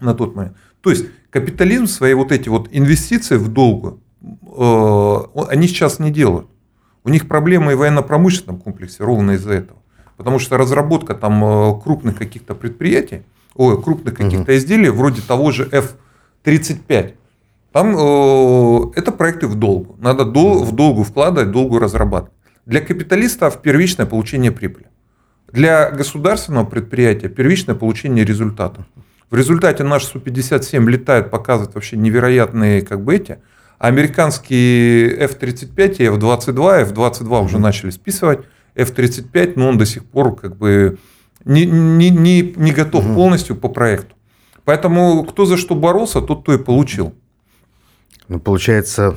на тот момент. То есть капитализм свои вот эти вот инвестиции в долгу, э, они сейчас не делают. У них проблемы и в военно-промышленном комплексе ровно из-за этого. Потому что разработка там э, крупных каких-то предприятий, ой, крупных каких-то изделий, вроде того же F-35, там э, это проекты в долгу. Надо дол, в долгу вкладывать, долгу разрабатывать. Для капиталистов первичное получение прибыли. Для государственного предприятия первичное получение результата. В результате наш Су-57 летает, показывает вообще невероятные как бы эти. Американские F-35 и F-22, F-22 уже начали списывать. F-35, но он до сих пор как бы не, не, не, не готов угу. полностью по проекту. Поэтому кто за что боролся, тот то и получил. Ну, получается,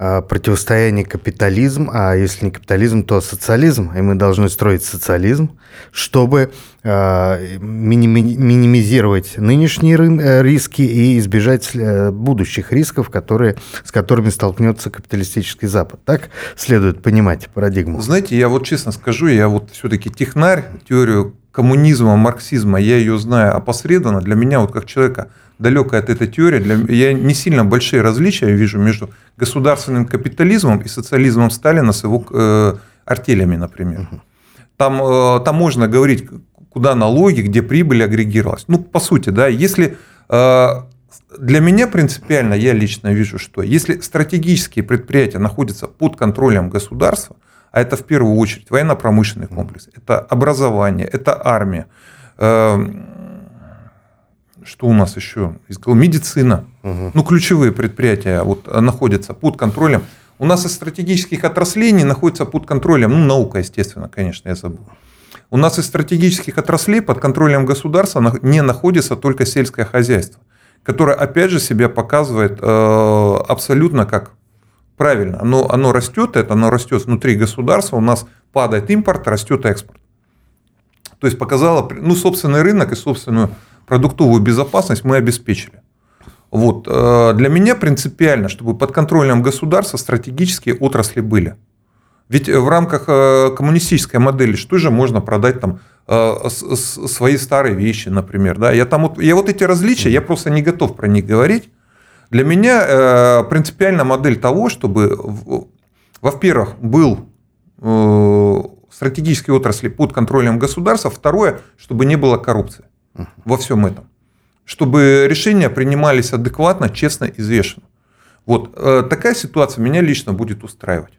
противостояние капитализм, а если не капитализм, то социализм, и мы должны строить социализм, чтобы а, минимизировать нынешние э, риски и избежать э, будущих рисков, которые, с которыми столкнется капиталистический Запад. Так следует понимать парадигму. Знаете, я вот честно скажу, я вот все-таки технарь, теорию коммунизма, марксизма, я ее знаю опосредованно. Для меня, вот как человека, далекая от этой теории. Для, я не сильно большие различия вижу между государственным капитализмом и социализмом Сталина с его э, артелями, например. Там, э, там можно говорить, куда налоги, где прибыль агрегировалась. Ну, по сути, да, если э, для меня принципиально, я лично вижу, что если стратегические предприятия находятся под контролем государства, а это в первую очередь военно-промышленный комплекс, это образование, это армия, э, что у нас еще? Медицина. Угу. Ну, ключевые предприятия вот, находятся под контролем. У нас из стратегических отраслей не находится под контролем, ну, наука, естественно, конечно, я забыл. У нас из стратегических отраслей под контролем государства не находится только сельское хозяйство, которое, опять же, себя показывает э, абсолютно как правильно. Оно, оно растет, это оно растет внутри государства, у нас падает импорт, растет экспорт. То есть показало, ну, собственный рынок и собственную продуктовую безопасность мы обеспечили. Вот. Э, для меня принципиально, чтобы под контролем государства стратегические отрасли были. Ведь в рамках э, коммунистической модели что же можно продать там э, свои старые вещи, например. Да? Я, там вот, я вот эти различия, я просто не готов про них говорить. Для меня принципиальная модель того, чтобы, во-первых, был стратегические отрасли под контролем государства. Второе, чтобы не было коррупции во всем этом. Чтобы решения принимались адекватно, честно и взвешенно. Вот э, такая ситуация меня лично будет устраивать.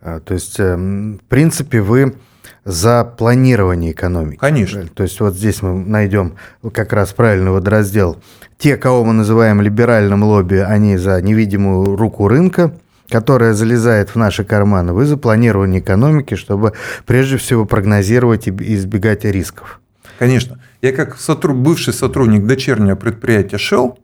А, то есть, эм, в принципе, вы за планирование экономики. Конечно. То есть вот здесь мы найдем как раз правильный водораздел. Те, кого мы называем либеральным лобби, они за невидимую руку рынка, которая залезает в наши карманы. Вы за планирование экономики, чтобы прежде всего прогнозировать и избегать рисков. Конечно. Я как сотруд, бывший сотрудник дочернего предприятия Shell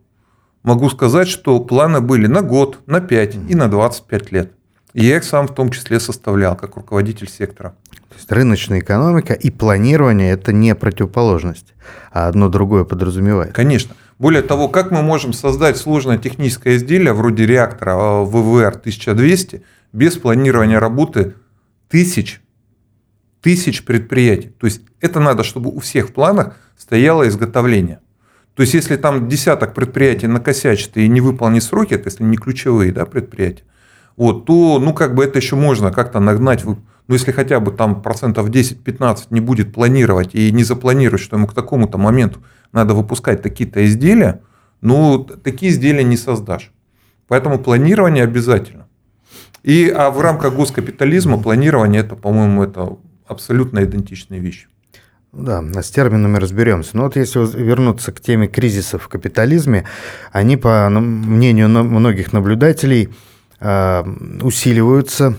могу сказать, что планы были на год, на 5 и на 25 лет. И я их сам в том числе составлял, как руководитель сектора. То есть рыночная экономика и планирование – это не противоположность, а одно другое подразумевает. Конечно. Более того, как мы можем создать сложное техническое изделие вроде реактора а, ВВР-1200 без планирования работы тысяч тысяч предприятий. То есть это надо, чтобы у всех в планах стояло изготовление. То есть если там десяток предприятий накосячит и не выполнит сроки, это если не ключевые да, предприятия, вот, то ну как бы это еще можно как-то нагнать. Ну если хотя бы там процентов 10-15 не будет планировать и не запланировать, что ему к такому-то моменту надо выпускать такие-то изделия, ну такие изделия не создашь. Поэтому планирование обязательно. И а в рамках госкапитализма планирование это, по-моему, это абсолютно идентичные вещи. Да, с терминами разберемся. Но вот если вернуться к теме кризисов в капитализме, они, по мнению многих наблюдателей, а, усиливаются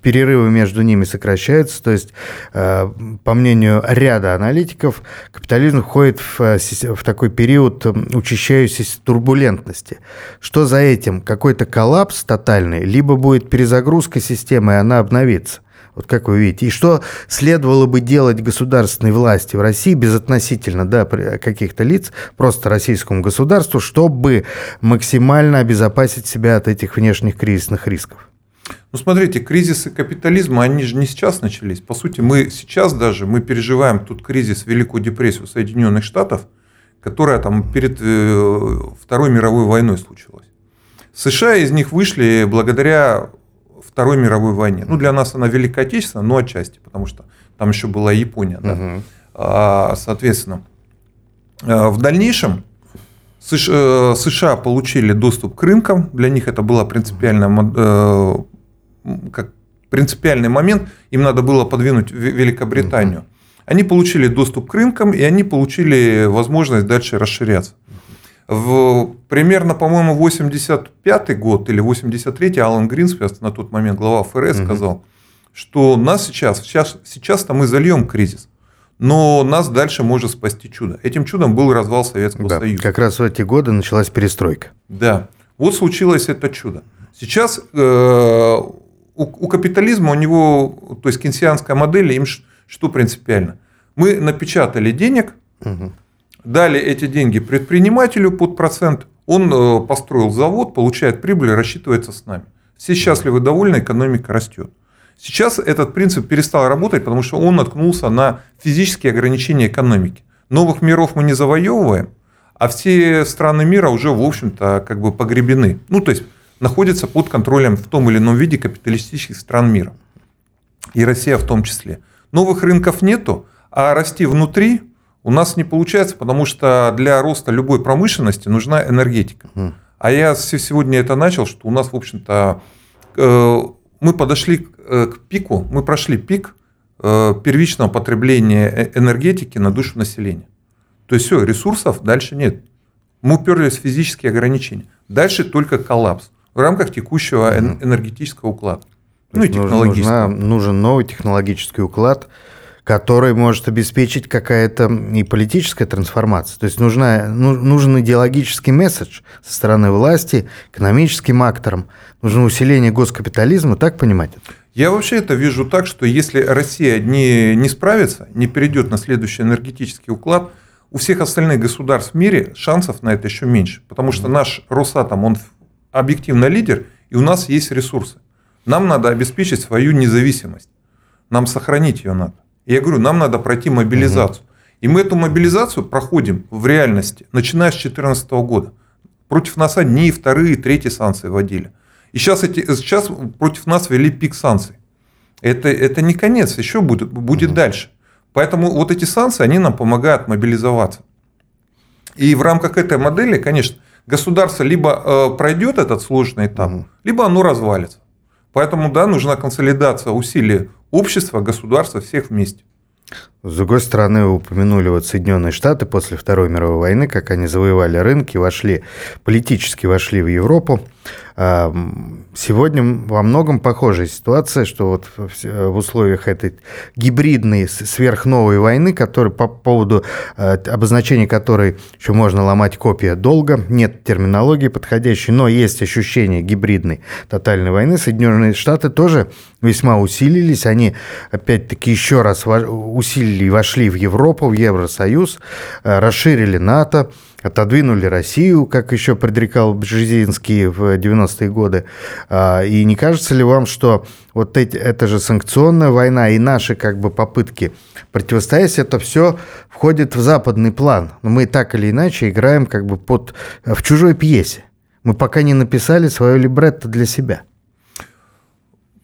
перерывы между ними сокращаются, то есть, э, по мнению ряда аналитиков, капитализм входит в, э, в такой период учащающейся турбулентности. Что за этим? Какой-то коллапс тотальный, либо будет перезагрузка системы, и она обновится. Вот как вы видите. И что следовало бы делать государственной власти в России безотносительно да, каких-то лиц, просто российскому государству, чтобы максимально обезопасить себя от этих внешних кризисных рисков? Ну, смотрите, кризисы капитализма, они же не сейчас начались. По сути, мы сейчас даже, мы переживаем тут кризис, Великую депрессию Соединенных Штатов, которая там перед э, Второй мировой войной случилась. США из них вышли благодаря Второй мировой войне. Ну, для нас она Великая Отечественная, но отчасти, потому что там еще была Япония. Да? Угу. А, соответственно, э, в дальнейшем США, э, США получили доступ к рынкам, для них это была принципиальная, э, как принципиальный момент, им надо было подвинуть Великобританию. Они получили доступ к рынкам, и они получили возможность дальше расширяться. В примерно, по-моему, 85 год или 83-й Алан Гринспест, на тот момент глава ФРС, угу. сказал, что нас сейчас, сейчас, сейчас-то мы зальем кризис, но нас дальше может спасти чудо. Этим чудом был развал Советского да, Союза. Как раз в эти годы началась перестройка. Да, вот случилось это чудо. Сейчас э, у, у капитализма, у него, то есть кенсианская модель, им что принципиально? Мы напечатали денег, угу дали эти деньги предпринимателю под процент, он э, построил завод, получает прибыль, рассчитывается с нами. Все счастливы, довольны, экономика растет. Сейчас этот принцип перестал работать, потому что он наткнулся на физические ограничения экономики. Новых миров мы не завоевываем, а все страны мира уже, в общем-то, как бы погребены. Ну, то есть, находятся под контролем в том или ином виде капиталистических стран мира. И Россия в том числе. Новых рынков нету, а расти внутри у нас не получается, потому что для роста любой промышленности нужна энергетика. А я сегодня это начал, что у нас, в общем-то, э, мы подошли э, к пику, мы прошли пик э, первичного потребления энергетики на душу населения. То есть все, ресурсов дальше нет. Мы уперлись в физические ограничения. Дальше только коллапс в рамках текущего энергетического уклада. Ну и технологического. нужен новый технологический уклад, который может обеспечить какая-то и политическая трансформация. То есть нужна, ну, нужен идеологический месседж со стороны власти, экономическим акторам. Нужно усиление госкапитализма, так понимать это? Я вообще это вижу так, что если Россия не, не справится, не перейдет на следующий энергетический уклад, у всех остальных государств в мире шансов на это еще меньше. Потому что наш Росатом, он объективно лидер, и у нас есть ресурсы. Нам надо обеспечить свою независимость. Нам сохранить ее надо. Я говорю, нам надо пройти мобилизацию. Угу. И мы эту мобилизацию проходим в реальности, начиная с 2014 года. Против нас одни, вторые, третьи санкции вводили. И сейчас, эти, сейчас против нас ввели пик санкций. Это, это не конец, еще будет, будет угу. дальше. Поэтому вот эти санкции, они нам помогают мобилизоваться. И в рамках этой модели, конечно, государство либо э, пройдет этот сложный этап, угу. либо оно развалится. Поэтому, да, нужна консолидация усилий общества, государства, всех вместе. С другой стороны, вы упомянули вот Соединенные Штаты после Второй мировой войны, как они завоевали рынки, вошли, политически вошли в Европу. Сегодня во многом похожая ситуация, что вот в условиях этой гибридной сверхновой войны, которой, по поводу э, обозначения которой еще можно ломать копия долго, нет терминологии подходящей, но есть ощущение гибридной тотальной войны, Соединенные Штаты тоже весьма усилились, они опять-таки еще раз усилили и вошли в Европу, в Евросоюз, э, расширили НАТО, отодвинули Россию, как еще предрекал Бжезинский в 90-е годы. А, и не кажется ли вам, что вот эти, эта же санкционная война и наши как бы попытки противостоять, это все входит в западный план. Но мы так или иначе играем как бы под, в чужой пьесе. Мы пока не написали свое либретто для себя.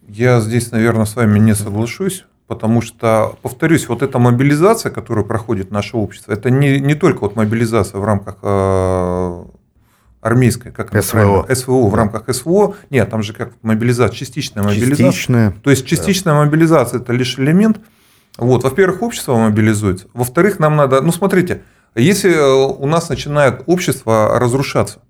Я здесь, наверное, с вами не соглашусь. Потому что, повторюсь, вот эта мобилизация, которую проходит наше общество, это не, не только вот мобилизация в рамках э, армейской, как СВО. СВО, в рамках СВО. Нет, там же как мобилизация, частичная мобилизация. Частичная. То есть частичная да. мобилизация это лишь элемент. Вот, во-первых, общество мобилизуется. Во-вторых, нам надо, ну смотрите, если э, у нас начинает общество разрушаться,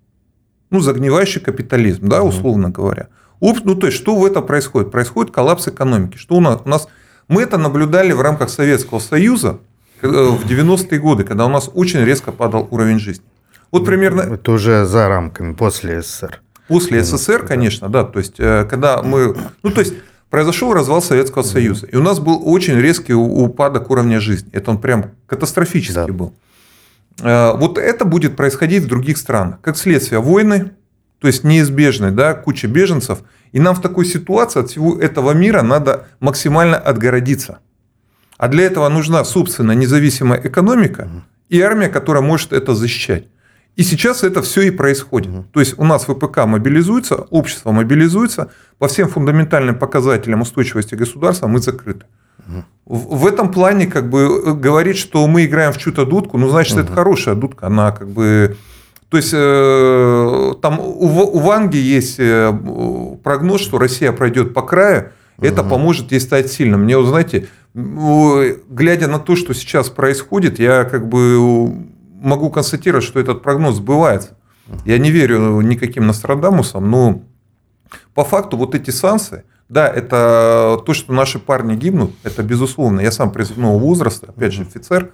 ну загнивающий капитализм, да, условно говоря, Ну, то есть, что в этом происходит? Происходит коллапс экономики. Что у нас? У нас мы это наблюдали в рамках Советского Союза э, в 90-е годы, когда у нас очень резко падал уровень жизни. Вот примерно... Это уже за рамками, после СССР. После СССР, конечно, да. То есть, э, когда мы... Ну, то есть, произошел развал Советского Союза. И у нас был очень резкий упадок уровня жизни. Это он прям катастрофический да. был. Э, вот это будет происходить в других странах. Как следствие войны, то есть неизбежной, да, куча беженцев. И нам в такой ситуации от всего этого мира надо максимально отгородиться. А для этого нужна, собственно, независимая экономика и армия, которая может это защищать. И сейчас это все и происходит. То есть у нас ВПК мобилизуется, общество мобилизуется, по всем фундаментальным показателям устойчивости государства мы закрыты. Угу. В, в этом плане как бы э, говорить, что мы играем в чью-то дудку, ну значит угу. это хорошая дудка, она как бы то есть э, там у, Ванги есть э, прогноз, что Россия пройдет по краю, это угу. поможет ей стать сильным. Мне, вот, знаете, глядя на то, что сейчас происходит, я как бы могу констатировать, что этот прогноз сбывается. Я не верю никаким Нострадамусам, но по факту вот эти санкции, да, это то, что наши парни гибнут, это безусловно. Я сам призывного возраста, опять же, офицер.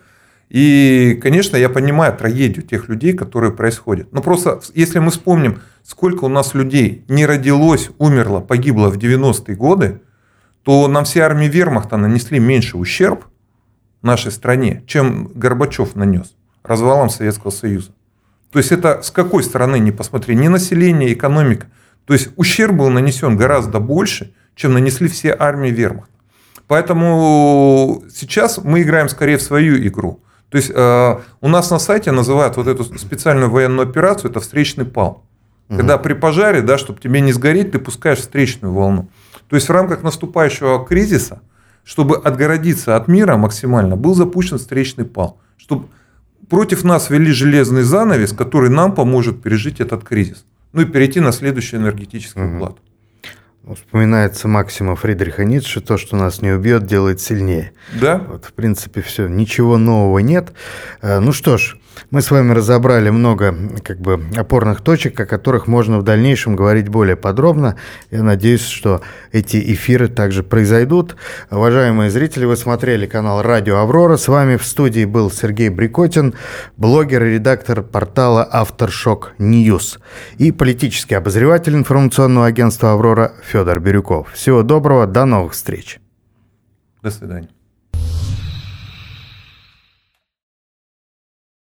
И, конечно, я понимаю трагедию тех людей, которые происходят. Но просто, если мы вспомним, сколько у нас людей не родилось, умерло, погибло в 90-е годы, то нам все армии вермахта нанесли меньше ущерб нашей стране, чем Горбачев нанес развалом Советского Союза. То есть это с какой стороны не посмотри, не население, экономика. То есть ущерб был нанесен гораздо больше, чем нанесли все армии вермахта. Поэтому сейчас мы играем скорее в свою игру. То есть э, у нас на сайте называют вот эту специальную военную операцию это встречный пал. Угу. Когда при пожаре, да, чтобы тебе не сгореть, ты пускаешь встречную волну. То есть в рамках наступающего кризиса, чтобы отгородиться от мира максимально, был запущен встречный пал. Чтобы против нас ввели железный занавес, который нам поможет пережить этот кризис. Ну и перейти на следующий энергетический угу. уклад. Вспоминается Максима Фридриха Ницше, то, что нас не убьет, делает сильнее. Да. Вот, в принципе, все. Ничего нового нет. Э, ну что ж, мы с вами разобрали много как бы, опорных точек, о которых можно в дальнейшем говорить более подробно. Я надеюсь, что эти эфиры также произойдут. Уважаемые зрители, вы смотрели канал «Радио Аврора». С вами в студии был Сергей Брекотин, блогер и редактор портала «Aftershock News» и политический обозреватель информационного агентства «Аврора» Федор Бирюков. Всего доброго, до новых встреч. До свидания.